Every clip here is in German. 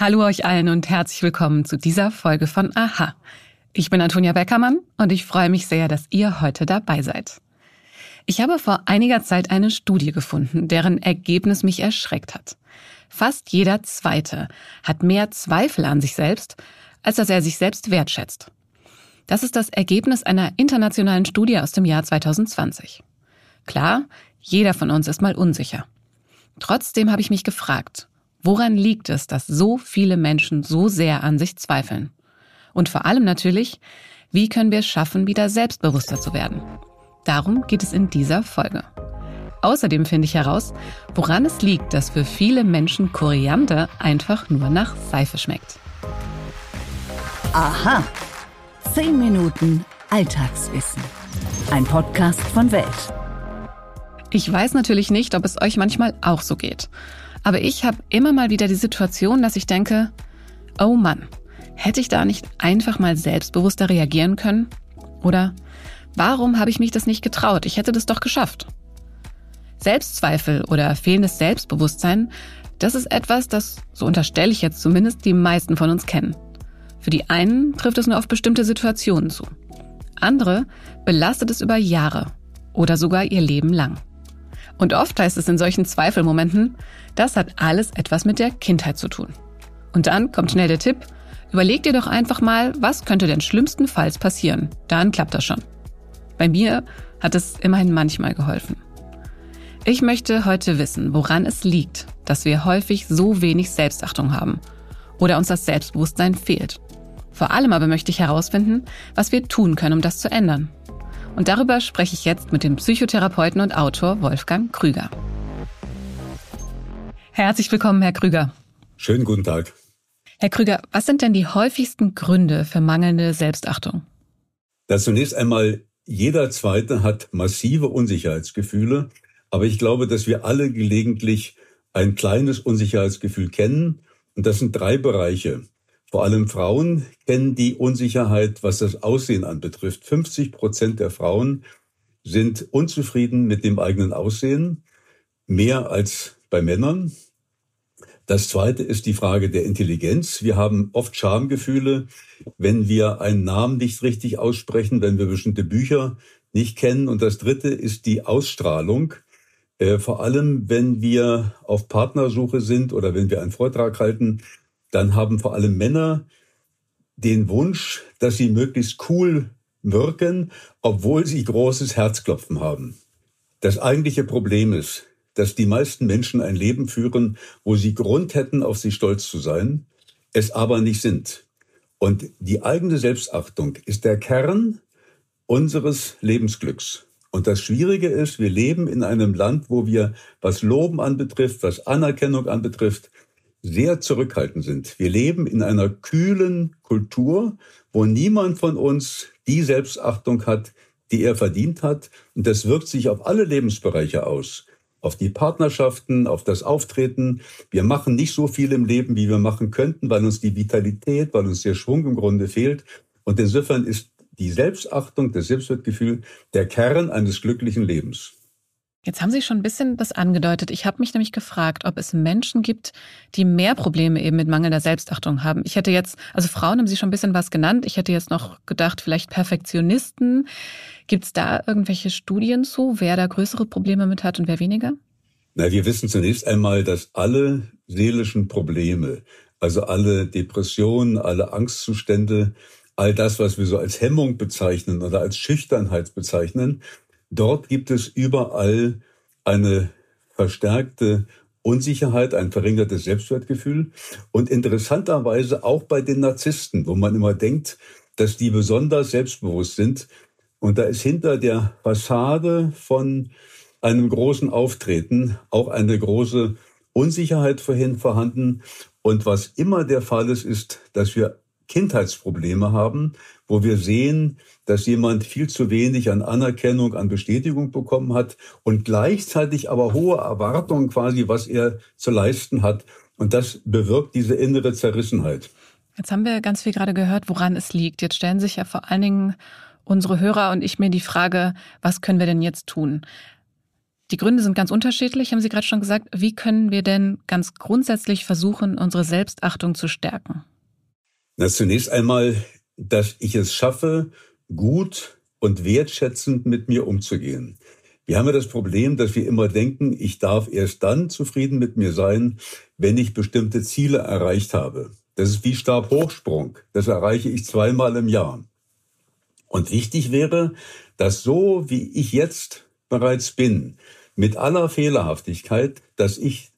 Hallo euch allen und herzlich willkommen zu dieser Folge von Aha. Ich bin Antonia Beckermann und ich freue mich sehr, dass ihr heute dabei seid. Ich habe vor einiger Zeit eine Studie gefunden, deren Ergebnis mich erschreckt hat. Fast jeder Zweite hat mehr Zweifel an sich selbst, als dass er sich selbst wertschätzt. Das ist das Ergebnis einer internationalen Studie aus dem Jahr 2020. Klar, jeder von uns ist mal unsicher. Trotzdem habe ich mich gefragt, Woran liegt es, dass so viele Menschen so sehr an sich zweifeln? Und vor allem natürlich, wie können wir es schaffen, wieder selbstbewusster zu werden? Darum geht es in dieser Folge. Außerdem finde ich heraus, woran es liegt, dass für viele Menschen Koriander einfach nur nach Seife schmeckt. Aha. 10 Minuten Alltagswissen. Ein Podcast von Welt. Ich weiß natürlich nicht, ob es euch manchmal auch so geht. Aber ich habe immer mal wieder die Situation, dass ich denke, oh Mann, hätte ich da nicht einfach mal selbstbewusster reagieren können? Oder warum habe ich mich das nicht getraut? Ich hätte das doch geschafft. Selbstzweifel oder fehlendes Selbstbewusstsein, das ist etwas, das, so unterstelle ich jetzt zumindest, die meisten von uns kennen. Für die einen trifft es nur auf bestimmte Situationen zu. Andere belastet es über Jahre oder sogar ihr Leben lang. Und oft heißt es in solchen Zweifelmomenten, das hat alles etwas mit der Kindheit zu tun. Und dann kommt schnell der Tipp, überleg dir doch einfach mal, was könnte denn schlimmstenfalls passieren. Dann klappt das schon. Bei mir hat es immerhin manchmal geholfen. Ich möchte heute wissen, woran es liegt, dass wir häufig so wenig Selbstachtung haben oder uns das Selbstbewusstsein fehlt. Vor allem aber möchte ich herausfinden, was wir tun können, um das zu ändern. Und darüber spreche ich jetzt mit dem Psychotherapeuten und Autor Wolfgang Krüger. Herzlich willkommen, Herr Krüger. Schönen guten Tag. Herr Krüger, was sind denn die häufigsten Gründe für mangelnde Selbstachtung? Da zunächst einmal, jeder Zweite hat massive Unsicherheitsgefühle, aber ich glaube, dass wir alle gelegentlich ein kleines Unsicherheitsgefühl kennen. Und das sind drei Bereiche. Vor allem Frauen kennen die Unsicherheit, was das Aussehen anbetrifft. 50 Prozent der Frauen sind unzufrieden mit dem eigenen Aussehen, mehr als bei Männern. Das zweite ist die Frage der Intelligenz. Wir haben oft Schamgefühle, wenn wir einen Namen nicht richtig aussprechen, wenn wir bestimmte Bücher nicht kennen. Und das dritte ist die Ausstrahlung. Äh, vor allem, wenn wir auf Partnersuche sind oder wenn wir einen Vortrag halten, dann haben vor allem Männer den Wunsch, dass sie möglichst cool wirken, obwohl sie großes Herzklopfen haben. Das eigentliche Problem ist, dass die meisten Menschen ein Leben führen, wo sie Grund hätten, auf sie stolz zu sein, es aber nicht sind. Und die eigene Selbstachtung ist der Kern unseres Lebensglücks. Und das Schwierige ist, wir leben in einem Land, wo wir, was Loben anbetrifft, was Anerkennung anbetrifft, sehr zurückhaltend sind. Wir leben in einer kühlen Kultur, wo niemand von uns die Selbstachtung hat, die er verdient hat. Und das wirkt sich auf alle Lebensbereiche aus. Auf die Partnerschaften, auf das Auftreten. Wir machen nicht so viel im Leben, wie wir machen könnten, weil uns die Vitalität, weil uns der Schwung im Grunde fehlt. Und insofern ist die Selbstachtung, das Selbstwertgefühl der Kern eines glücklichen Lebens. Jetzt haben Sie schon ein bisschen das angedeutet. Ich habe mich nämlich gefragt, ob es Menschen gibt, die mehr Probleme eben mit mangelnder Selbstachtung haben. Ich hätte jetzt, also Frauen haben Sie schon ein bisschen was genannt. Ich hätte jetzt noch gedacht, vielleicht Perfektionisten. Gibt es da irgendwelche Studien zu, wer da größere Probleme mit hat und wer weniger? Na, wir wissen zunächst einmal, dass alle seelischen Probleme, also alle Depressionen, alle Angstzustände, all das, was wir so als Hemmung bezeichnen oder als Schüchternheit bezeichnen, Dort gibt es überall eine verstärkte Unsicherheit, ein verringertes Selbstwertgefühl und interessanterweise auch bei den Narzissten, wo man immer denkt, dass die besonders selbstbewusst sind. Und da ist hinter der Fassade von einem großen Auftreten auch eine große Unsicherheit vorhin vorhanden. Und was immer der Fall ist, ist, dass wir Kindheitsprobleme haben, wo wir sehen, dass jemand viel zu wenig an Anerkennung, an Bestätigung bekommen hat und gleichzeitig aber hohe Erwartungen quasi, was er zu leisten hat. Und das bewirkt diese innere Zerrissenheit. Jetzt haben wir ganz viel gerade gehört, woran es liegt. Jetzt stellen sich ja vor allen Dingen unsere Hörer und ich mir die Frage, was können wir denn jetzt tun? Die Gründe sind ganz unterschiedlich, haben Sie gerade schon gesagt. Wie können wir denn ganz grundsätzlich versuchen, unsere Selbstachtung zu stärken? Na, zunächst einmal, dass ich es schaffe, gut und wertschätzend mit mir umzugehen. Wir haben ja das Problem, dass wir immer denken, ich darf erst dann zufrieden mit mir sein, wenn ich bestimmte Ziele erreicht habe. Das ist wie Stabhochsprung. Das erreiche ich zweimal im Jahr. Und wichtig wäre, dass so wie ich jetzt bereits bin, mit aller Fehlerhaftigkeit, dass ich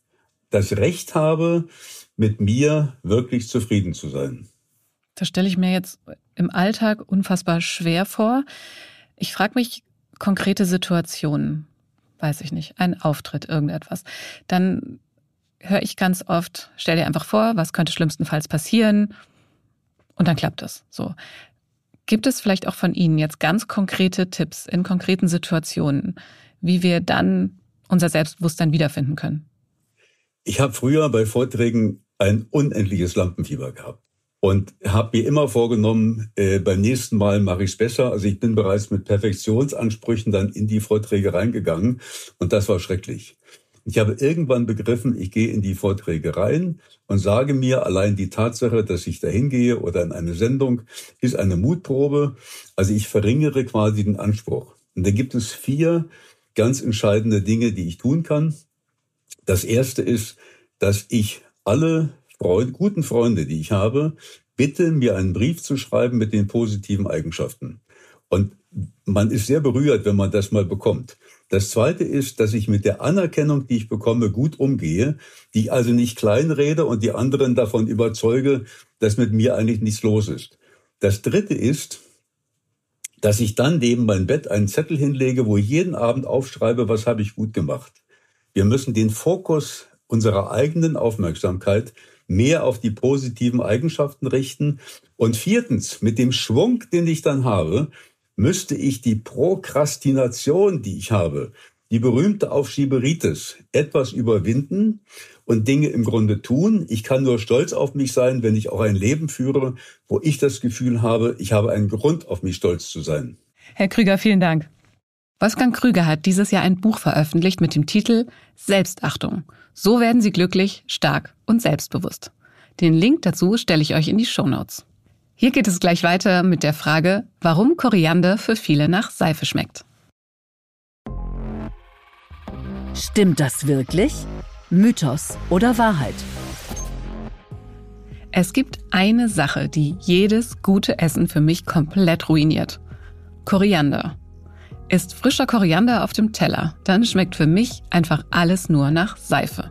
das Recht habe, mit mir wirklich zufrieden zu sein. Das stelle ich mir jetzt im Alltag unfassbar schwer vor. Ich frage mich konkrete Situationen, weiß ich nicht, ein Auftritt, irgendetwas. Dann höre ich ganz oft, stell dir einfach vor, was könnte schlimmstenfalls passieren und dann klappt es. So. Gibt es vielleicht auch von Ihnen jetzt ganz konkrete Tipps in konkreten Situationen, wie wir dann unser Selbstbewusstsein wiederfinden können? Ich habe früher bei Vorträgen ein unendliches Lampenfieber gehabt und habe mir immer vorgenommen, äh, beim nächsten Mal mache ich es besser. Also ich bin bereits mit Perfektionsansprüchen dann in die Vorträge reingegangen und das war schrecklich. Ich habe irgendwann begriffen, ich gehe in die Vorträge rein und sage mir, allein die Tatsache, dass ich dahin gehe oder in eine Sendung, ist eine Mutprobe. Also ich verringere quasi den Anspruch. Und da gibt es vier ganz entscheidende Dinge, die ich tun kann. Das erste ist, dass ich alle Freunde, guten Freunde, die ich habe, bitte, mir einen Brief zu schreiben mit den positiven Eigenschaften. Und man ist sehr berührt, wenn man das mal bekommt. Das zweite ist, dass ich mit der Anerkennung, die ich bekomme, gut umgehe, die ich also nicht kleinrede und die anderen davon überzeuge, dass mit mir eigentlich nichts los ist. Das dritte ist, dass ich dann neben mein Bett einen Zettel hinlege, wo ich jeden Abend aufschreibe, was habe ich gut gemacht. Wir müssen den Fokus unserer eigenen Aufmerksamkeit mehr auf die positiven Eigenschaften richten. Und viertens, mit dem Schwung, den ich dann habe, müsste ich die Prokrastination, die ich habe, die berühmte Aufschieberitis, etwas überwinden und Dinge im Grunde tun. Ich kann nur stolz auf mich sein, wenn ich auch ein Leben führe, wo ich das Gefühl habe, ich habe einen Grund, auf mich stolz zu sein. Herr Krüger, vielen Dank. Wolfgang Krüger hat dieses Jahr ein Buch veröffentlicht mit dem Titel Selbstachtung. So werden Sie glücklich, stark und selbstbewusst. Den Link dazu stelle ich euch in die Show Notes. Hier geht es gleich weiter mit der Frage, warum Koriander für viele nach Seife schmeckt. Stimmt das wirklich? Mythos oder Wahrheit? Es gibt eine Sache, die jedes gute Essen für mich komplett ruiniert. Koriander. Ist frischer Koriander auf dem Teller, dann schmeckt für mich einfach alles nur nach Seife.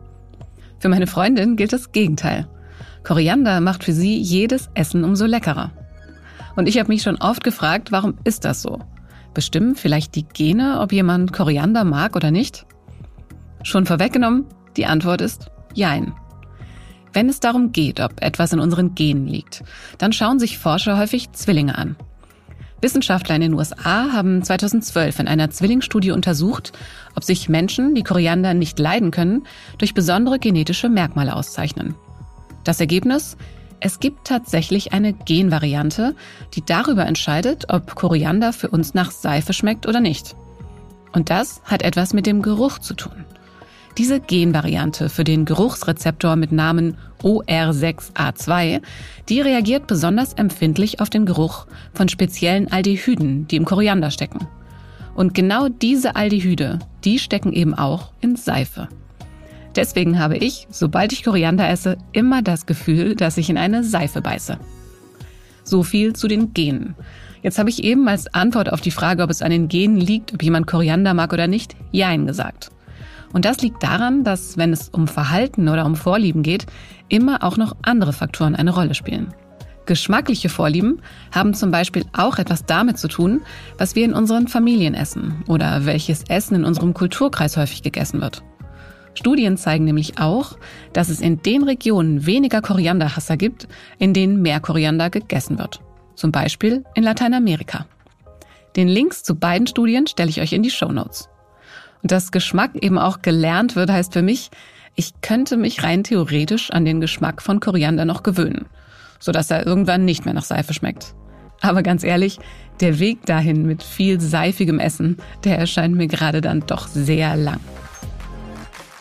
Für meine Freundin gilt das Gegenteil. Koriander macht für sie jedes Essen umso leckerer. Und ich habe mich schon oft gefragt, warum ist das so? Bestimmen vielleicht die Gene, ob jemand Koriander mag oder nicht? Schon vorweggenommen, die Antwort ist Jein. Wenn es darum geht, ob etwas in unseren Genen liegt, dann schauen sich Forscher häufig Zwillinge an. Wissenschaftler in den USA haben 2012 in einer Zwillingsstudie untersucht, ob sich Menschen, die Koriander nicht leiden können, durch besondere genetische Merkmale auszeichnen. Das Ergebnis? Es gibt tatsächlich eine Genvariante, die darüber entscheidet, ob Koriander für uns nach Seife schmeckt oder nicht. Und das hat etwas mit dem Geruch zu tun. Diese Genvariante für den Geruchsrezeptor mit Namen OR6A2, die reagiert besonders empfindlich auf den Geruch von speziellen Aldehyden, die im Koriander stecken. Und genau diese Aldehyde, die stecken eben auch in Seife. Deswegen habe ich, sobald ich Koriander esse, immer das Gefühl, dass ich in eine Seife beiße. So viel zu den Genen. Jetzt habe ich eben als Antwort auf die Frage, ob es an den Genen liegt, ob jemand Koriander mag oder nicht, Jein gesagt. Und das liegt daran, dass, wenn es um Verhalten oder um Vorlieben geht, immer auch noch andere Faktoren eine Rolle spielen. Geschmackliche Vorlieben haben zum Beispiel auch etwas damit zu tun, was wir in unseren Familien essen oder welches Essen in unserem Kulturkreis häufig gegessen wird. Studien zeigen nämlich auch, dass es in den Regionen weniger Korianderhasser gibt, in denen mehr Koriander gegessen wird. Zum Beispiel in Lateinamerika. Den Links zu beiden Studien stelle ich euch in die Show Notes. Und dass Geschmack eben auch gelernt wird, heißt für mich, ich könnte mich rein theoretisch an den Geschmack von Koriander noch gewöhnen, sodass er irgendwann nicht mehr nach Seife schmeckt. Aber ganz ehrlich, der Weg dahin mit viel seifigem Essen, der erscheint mir gerade dann doch sehr lang.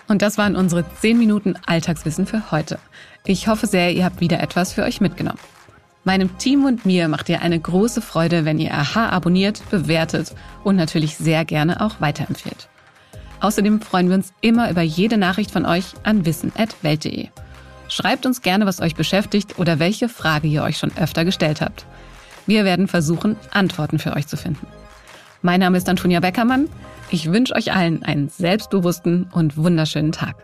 Und das waren unsere 10 Minuten Alltagswissen für heute. Ich hoffe sehr, ihr habt wieder etwas für euch mitgenommen. Meinem Team und mir macht ihr eine große Freude, wenn ihr Aha abonniert, bewertet und natürlich sehr gerne auch weiterempfehlt. Außerdem freuen wir uns immer über jede Nachricht von euch an wissen.welt.de. Schreibt uns gerne, was euch beschäftigt oder welche Frage ihr euch schon öfter gestellt habt. Wir werden versuchen, Antworten für euch zu finden. Mein Name ist Antonia Beckermann. Ich wünsche euch allen einen selbstbewussten und wunderschönen Tag.